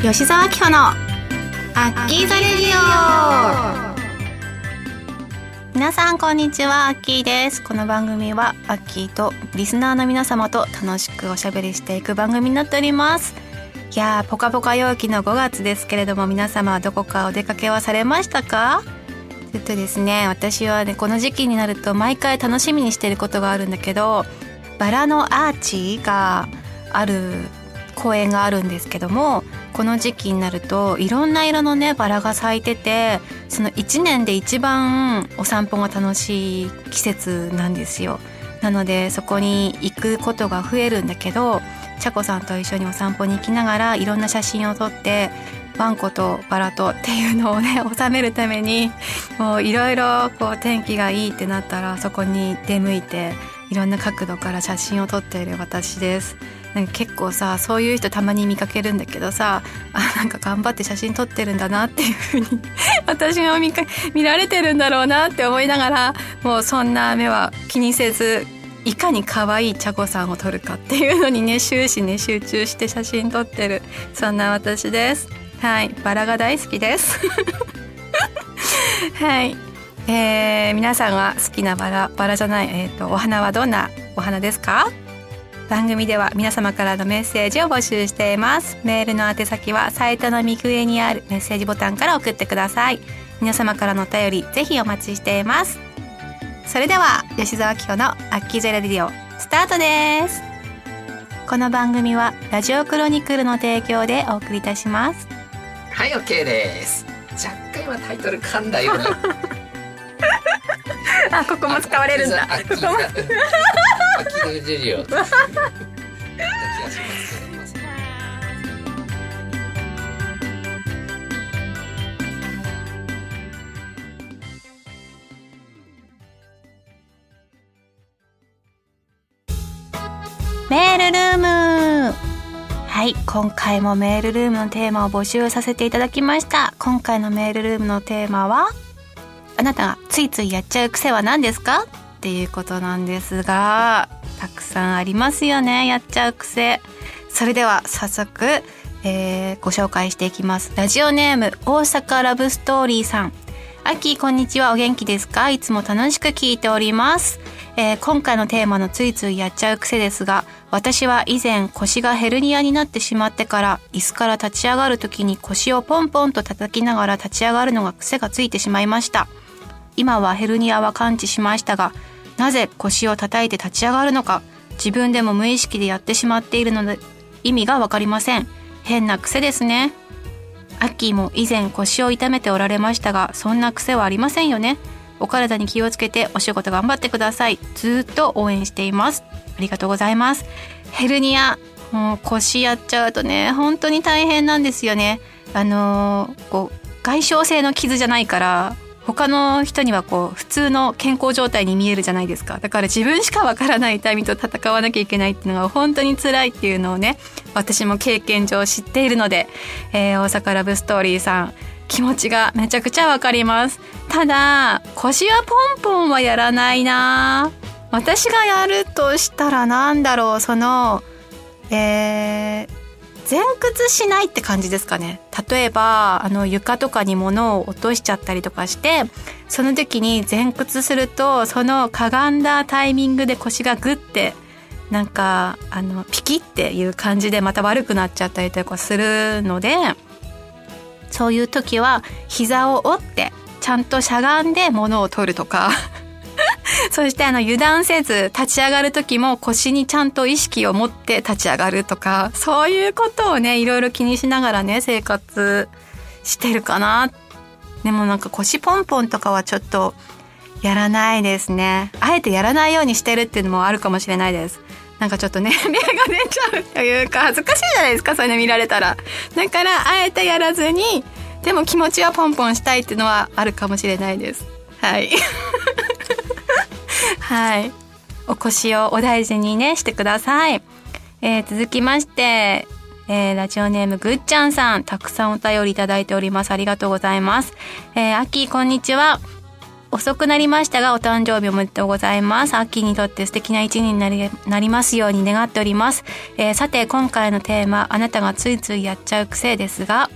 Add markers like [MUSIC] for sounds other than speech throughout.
吉沢明穂のアッキーザレディオ。皆さんこんにちはアッキーです。この番組はアッキーとリスナーの皆様と楽しくおしゃべりしていく番組になっております。いやーポカポカ陽気の5月ですけれども皆様はどこかお出かけはされましたか？えっとですね私はねこの時期になると毎回楽しみにしてることがあるんだけどバラのアーチがある公園があるんですけどもこの時期になるといろんな色のねバラが咲いててその1年で一番お散歩が楽しい季節なんですよ。なのでそこに行くことが増えるんだけどちゃこさんと一緒にお散歩に行きながらいろんな写真を撮ってワンコとバラとっていうのをね [LAUGHS] 収めるためにもういろいろこう天気がいいってなったらそこに出向いていろんな角度から写真を撮っている私です。なんか結構さそういう人たまに見かけるんだけどさあなんか頑張って写真撮ってるんだなっていうふうに [LAUGHS] 私も見か見られてるんだろうなって思いながらもうそんな目は気にせずいかに可愛い茶子さんを撮るかっていうのにね終始ね集中して写真撮ってるそんな私です。はいバラが大好きです。[LAUGHS] はい。えー、皆さんが好きなバラバラじゃない、えーとお花はどんなお花ですか？番組では皆様からのメッセージを募集しています。メールの宛先はサイトの右上にあるメッセージボタンから送ってください。皆様からのお便りぜひお待ちしています。それでは吉沢紀子のアッキーゼラディオスタートです。この番組はラジオクロニクルの提供でお送りいたします。はい OK です。若干今タイトル噛んだよ [LAUGHS] あここも使われるんだ気がしますすいませんメールルーム。はい今回もメールルームのテーマを募集させていただきました。今回のメールルームのテーマはあなたがついついやっちゃう癖は何ですか？っていうことなんですがたくさんありますよねやっちゃう癖。それでは早速、えーご紹介していきます。ラジオネーム大阪ラブストーリーさん。アッキーこんにちは。お元気ですか？いつも楽しく聞いております、えー今回のテーマのついついやっちゃう癖ですが私は以前腰がヘルニアになってしまってから椅子から立ち上がる時に腰をポンポンと叩きながら立ち上がるのが癖がついてしまいました。今はヘルニアは完治しましたがなぜ腰を叩いて立ち上がるのか自分でも無意識でやってしまっているので意味がわかりません。変な癖ですね。アッキーも以前腰を痛めておられましたがそんな癖はありませんよね。お体に気をつけてお仕事頑張ってください。ずっと応援しています。ありがとうございます。ヘルニアもう腰やっちゃうとね本当に大変なんですよね。あのーこう外傷性の傷じゃないから他の人にはこう普通の健康状態に見えるじゃないですか。だから自分しかわからない痛みと戦わなきゃいけないっていうのが本当に辛いっていうのをね私も経験上知っているので、えー大阪ラブストーリーさん気持ちがめちゃくちゃわかります。ただ腰はポンポンはやらないな。私がやるとしたらなんだろうそのえー前屈しないって感じですかね。例えばあの床とかに物を落としちゃったりとかしてその時に前屈するとそのかがんだタイミングで腰がグッてなんかあのピキっていう感じでまた悪くなっちゃったりとかするのでそういう時は膝を折ってちゃんとしゃがんで物を取るとか。[LAUGHS] そしてあの油断せず立ち上がる時も腰にちゃんと意識を持って立ち上がるとかそういうことをねいろいろ気にしながらね生活してるかな。でもなんか腰ポンポンとかはちょっとやらないですね。あえてやらないようにしてるっていうのもあるかもしれないです。なんかちょっとね [LAUGHS] 目が出ちゃうというか恥ずかしいじゃないですかそういうの見られたら。だからあえてやらずにでも気持ちはポンポンしたいっていうのはあるかもしれないです。はい。[LAUGHS] [LAUGHS] はい。お腰をお大事にね、してください。えー続きまして、えーラジオネームぐっちゃんさん、たくさんお便りいただいております。ありがとうございます。えー、アッキー、こんにちは。遅くなりましたがお誕生日おめでとうございます。秋にとって素敵な一年になりなりますように願っております、えー、さて今回のテーマあなたがついついやっちゃう癖ですが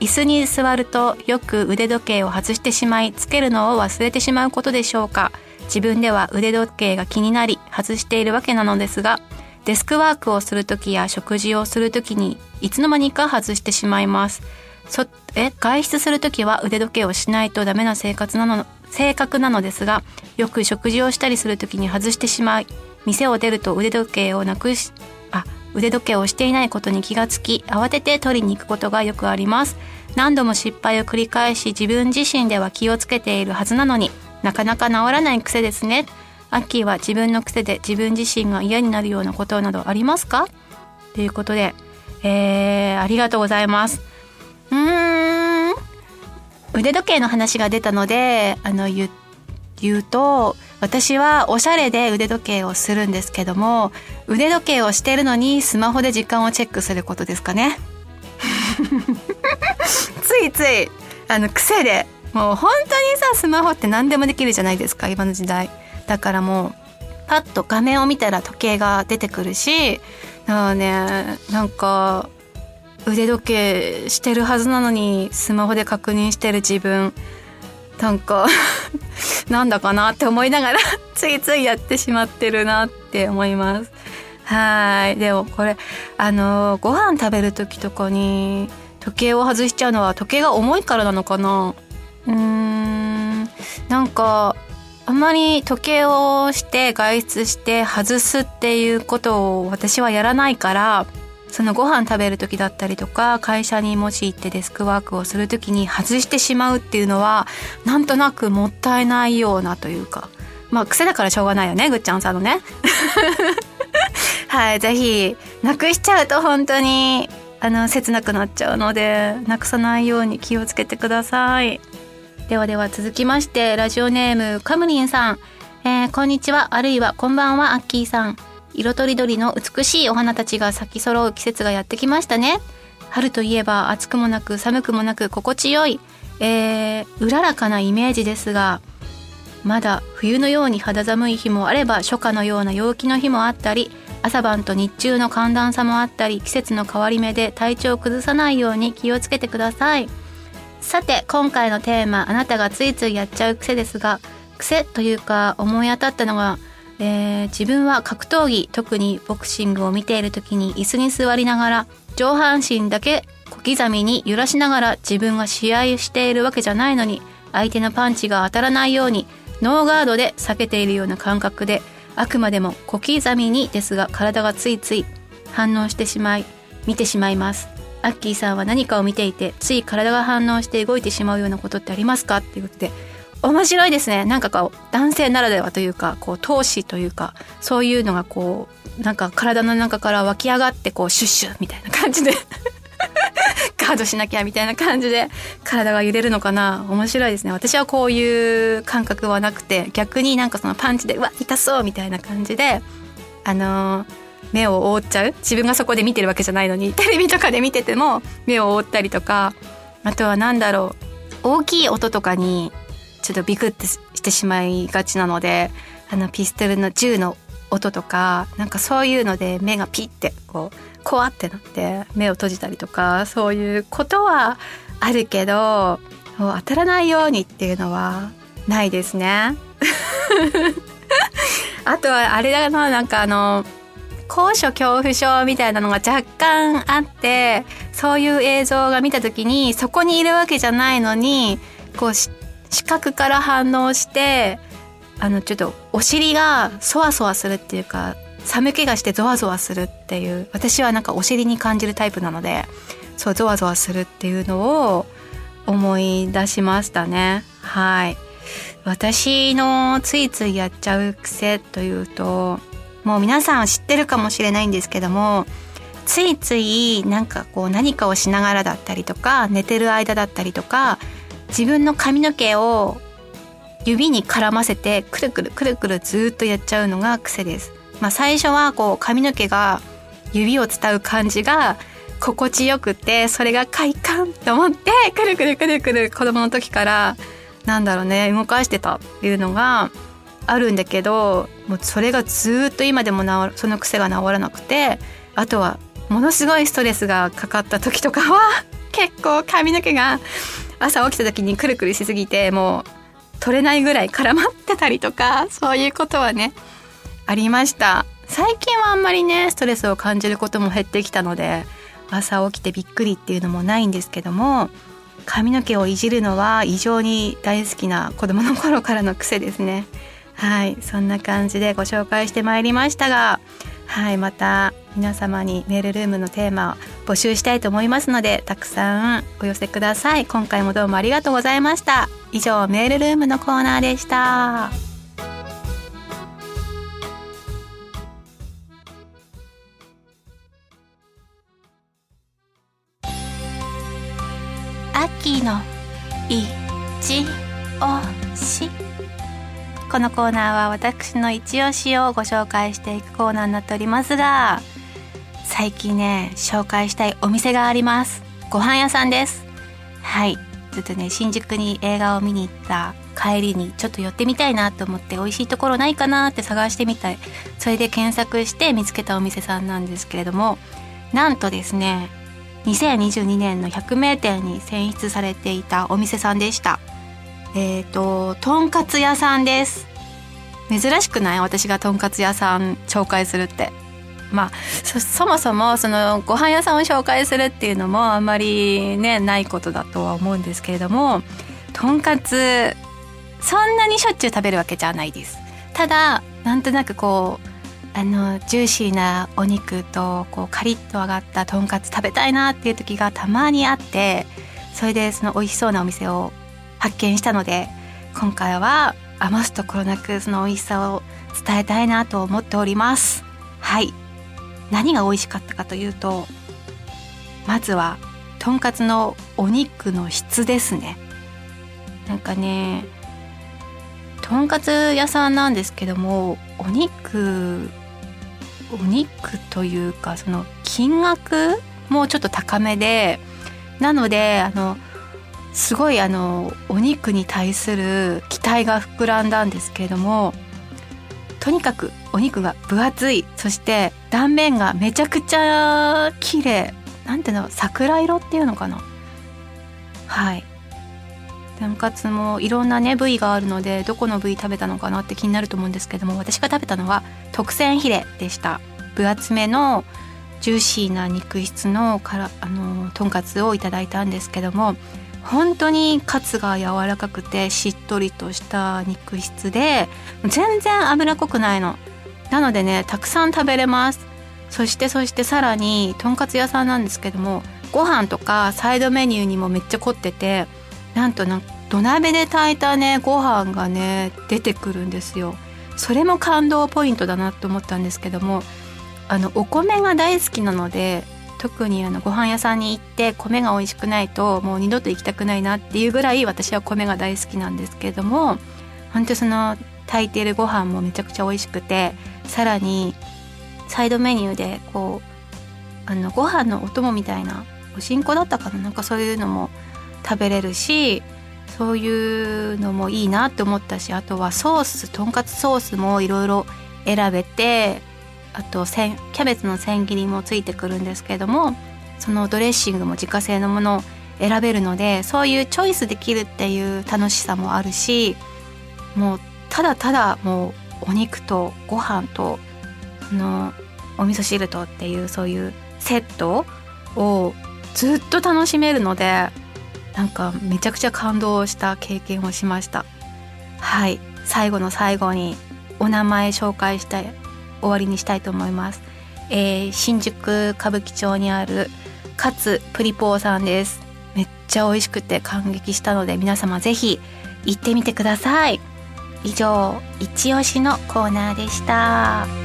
椅子に座るとよく腕時計を外してしまいつけるのを忘れてしまうことでしょうか自分では腕時計が気になり外しているわけなのですがデスクワークをする時や食事をする時にいつの間にか外してしまいます。そえ外出する時は腕時計をしないとダメな生活なの性格なのですがよく食事をしたりする時に外してしまい店を出ると腕時計をなくしあ腕時計をしていないことに気がつき慌てて取りに行くことがよくあります。何度も失敗を繰り返し自分自身では気をつけているはずなのになかなか治らない癖ですねアッキーは自分の癖で自分自身が嫌になるようなことなどありますか？ということで、えー、ありがとうございます。うーん腕時計の話が出たのであの言言うと私はおしゃれで腕時計をするんですけども腕時計をしてるのにスマホで時間をチェックすることですかね。[LAUGHS] ついついあの癖でもう本当にさスマホって何でもできるじゃないですか今の時代。だからもうパッと画面を見たら時計が出てくるしだねなんか腕時計してるはずなのにスマホで確認してる自分なんか [LAUGHS] なんだかなって思いながら [LAUGHS] ついついやってしまってるなって思います。はいでもこれあのご飯食べる時とかに時計を外しちゃうのは時計が重いからなのかなうーん。なんかあんまり時計をして外出して外すっていうことを私はやらないからそのご飯食べる時だったりとか会社にもし行ってデスクワークをする時に外してしまうっていうのはなんとなくもったいないようなというか。まあ癖だからしょうがないよねぐっちゃんさんのね。[LAUGHS] はいぜひなくしちゃうと本当にあの切なくなっちゃうのでなくさないように気をつけてください。ではでは続きましてラジオネームカムリンさん、えー、こんにちは。あるいはこんばんはアッキーさん。色とりどりの美しいお花たちが咲き揃う季節がやってきましたね。春といえば暑くもなく寒くもなく心地よい、えー、うららかなイメージですがまだ冬のように肌寒い日もあれば初夏のような陽気の日もあったり朝晩と日中の寒暖差もあったり季節の変わり目で体調を崩さないように気をつけてください。さて今回のテーマあなたがついついやっちゃう癖ですが癖というか思い当たったのが、えー、自分は格闘技特にボクシングを見ている時に椅子に座りながら上半身だけ小刻みに揺らしながら自分が試合しているわけじゃないのに相手のパンチが当たらないようにノーガードで避けているような感覚であくまでも小刻みにですが体がついつい反応してしまい見てしまいます。アッキーさんは何かを見ていてつい体が反応して動いてしまうようなことってありますか？っていうことで面白いですね。なんかこう男性ならではというかこう闘志というかそういうのがこうなんか体の中から湧き上がってこうシュッシュみたいな感じで [LAUGHS] ガードしなきゃみたいな感じで体が揺れるのかな？面白いですね。私はこういう感覚はなくて逆になんかそのパンチでうわ痛そうみたいな感じであのー目を覆っちゃう？自分がそこで見てるわけじゃないのに。[LAUGHS] テレビとかで見てても目を覆ったりとか。あとは何だろう？大きい音とかにちょっとビクってしてしまいがちなのであのピストルの銃の音とかなんかそういうので目がピッてこうコワってなって目を閉じたりとかそういうことはあるけど当たらないようにっていうのはないですね。[LAUGHS] あとはあれだななんかあの高所恐怖症みたいなのが若干あってそういう映像が見た時にそこにいるわけじゃないのにこう視覚から反応してあのちょっとお尻がそわそわするっていうか寒気がしてゾワゾワするっていう私はなんかお尻に感じるタイプなのでそうゾワゾワするっていうのを思い出しましたね。はい。私のついついやっちゃう癖というともう皆さん知ってるかもしれないんですけどもついついなんかこう何かをしながらだったりとか寝てる間だったりとか自分の髪の毛を指に絡ませてくるくるくるくるずっとやっちゃうのが癖です。まあ、最初はこう髪の毛が指を伝う感じが心地よくてそれが快感と思ってくるくるくるくる子供の時からなんだろうね動かしてたっていうのがあるんだけどもうそれがずっと今でも治その癖が治らなくてあとはものすごいストレスがかかった時とかは [LAUGHS] 結構髪の毛が朝起きた時にくるくるしすぎてもう取れないぐらい絡まってたりとかそういうことはねありました。最近はあんまりねストレスを感じることも減ってきたので朝起きてびっくりっていうのもないんですけども髪の毛をいじるのは異常に大好きな子供の頃からの癖ですね。はいそんな感じでご紹介してまいりましたがはいまた皆様にメールルームのテーマを募集したいと思いますのでたくさんお寄せください。今回もどうもありがとうございました。以上メールルームのコーナーでした。このコーナーは私の一押しをご紹介していくコーナーになっておりますが最近ね紹介したいお店があります。ご飯屋さんです。はい。ずっとね新宿に映画を見に行った帰りにちょっと寄ってみたいなと思って美味しいところないかなって探してみたい。それで検索して見つけたお店さんなんですけれどもなんとですね2022年の100名店に選出されていたお店さんでした。えっ、ー、ととんかつ屋さんです。珍しくない？私がとんかつ屋さん紹介するって。まあそもそもそのご飯屋さんを紹介するっていうのもあんまりねないことだとは思うんですけれどもとんかつそんなにしょっちゅう食べるわけじゃないです。ただなんとなくこうあのジューシーなお肉とこうカリッと揚がったとんかつ食べたいなっていう時がたまにあってそれでその美味しそうなお店を発見したので今回は余すところなくその美味しさを伝えたいなと思っております。はい。何が美味しかったかというとまずはとんかつのお肉の質ですね。なんかねとんかつ屋さんなんですけどもお肉お肉というかその金額もちょっと高めでなのであのすごいあのお肉に対する期待が膨らんだんですけれどもとにかくお肉が分厚いそして断面がめちゃくちゃ綺麗なんていうの桜色っていうのかな。はい。とんかつもいろんなね部位があるのでどこの部位食べたのかなって気になると思うんですけども私が食べたのは特選ヒレでした。分厚めのジューシーな肉質のからあのとんかつをいただいたんですけども本当にカツが柔らかくてしっとりとした肉質で全然脂っこくないの。なのでねたくさん食べれます。そしてそしてさらにとんかつ屋さんなんですけどもご飯とかサイドメニューにもめっちゃ凝っててなんとな土鍋で炊いたねご飯がね出てくるんですよ。それも感動ポイントだなと思ったんですけどもあのお米が大好きなので特にあのご飯屋さんに行って米が美味しくないともう二度と行きたくないなっていうぐらい私は米が大好きなんですけれども本当その炊いてるご飯もめちゃくちゃ美味しくてさらにサイドメニューでこうあのご飯のお供みたいなおしんこだったかななんかそういうのも食べれるしそういうのもいいなって思ったしあとはソースとんかつソースもいろいろ選べてあとキャベツの千切りもついてくるんですけどもそのドレッシングも自家製のものを選べるのでそういうチョイスできるっていう楽しさもあるしもうただただもうお肉とご飯とそのお味噌汁とっていうそういうセットをずっと楽しめるのでなんかめちゃくちゃ感動した経験をしました。はい。最後の最後にお名前紹介して終わりにしたいと思います、えー、新宿歌舞伎町にある勝プリポーさんです。めっちゃ美味しくて感激したので皆様ぜひ行ってみてください。以上一押しのコーナーでした。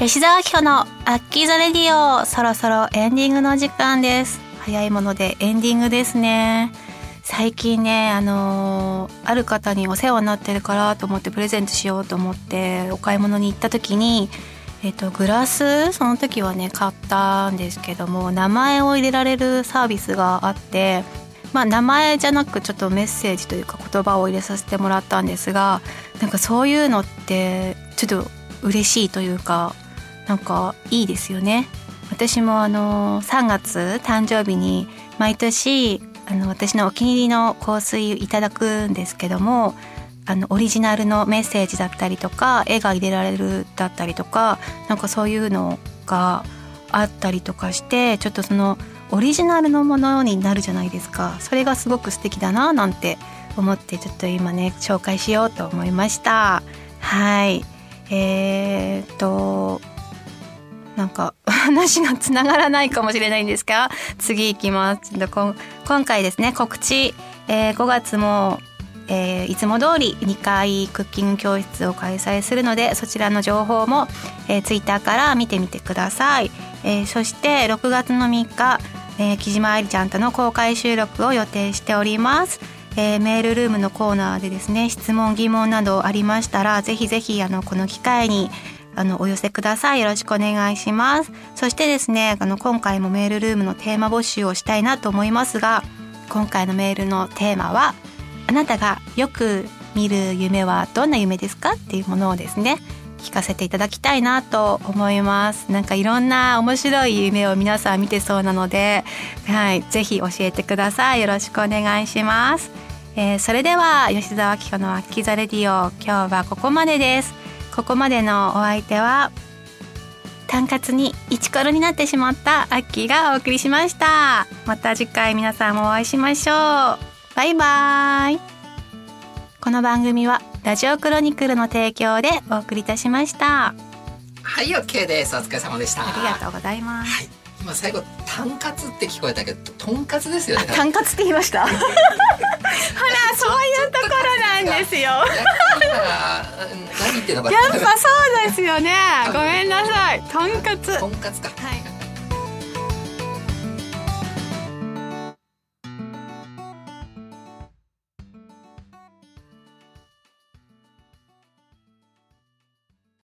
吉沢明子のアッキーザレディオそろそろエンディングの時間です。早いものでエンディングですね。最近ねあのーある方にお世話になってるからと思ってプレゼントしようと思ってお買い物に行った時にえっと、グラスその時はね買ったんですけども名前を入れられるサービスがあってまあ名前じゃなくちょっとメッセージというか言葉を入れさせてもらったんですがなんかそういうのってちょっと嬉しいというかなんかいいですよね。私もあの3月誕生日に毎年あの私のお気に入りの香水いただくんですけどもあのオリジナルのメッセージだったりとか絵が入れられるだったりとかなんかそういうのがあったりとかしてちょっとそのオリジナルのものになるじゃないですか。それがすごく素敵だななんて思ってちょっと今ね紹介しようと思いました。はい。えー、っとなんか話がつながらないかもしれないんですが次行きます。今回ですね告知、えー、5月もえー、いつも通り2回クッキング教室を開催するのでそちらの情報も、えー、ツイッターから見てみてください、えー、そして6月の3日、えー、木島愛理ちゃんとの公開収録を予定しております。えー、メールルームのコーナーでですね質問疑問などありましたらぜひぜひあのこの機会にあのお寄せください。よろしくお願いします。そしてですねあの今回もメールルームのテーマ募集をしたいなと思いますが今回のメールのテーマはあなたがよく見る夢はどんな夢ですかっていうものをですね聞かせていただきたいなと思います。なんかいろんな面白い夢を皆さん見てそうなので、はい、ぜひ教えてください。よろしくお願いします、えー、それでは吉澤明子のアッキザレディオ今日はここまでです。ここまでのお相手は単活にイチコロになってしまったアッキーがお送りしました。また次回皆さんもお会いしましょう。バイバイ。この番組はラジオクロニクルの提供でお送りいたしました。はい OK です。お疲れ様でした。ありがとうございます、はい、今最後タンカツって聞こえたけどとんかつですよね。タンカツって言いました？ほ [LAUGHS] らそういうところなんですよ。何言ってんのかやっぱそうですよね。ごめんなさい。とんかつ。とんかつか。はい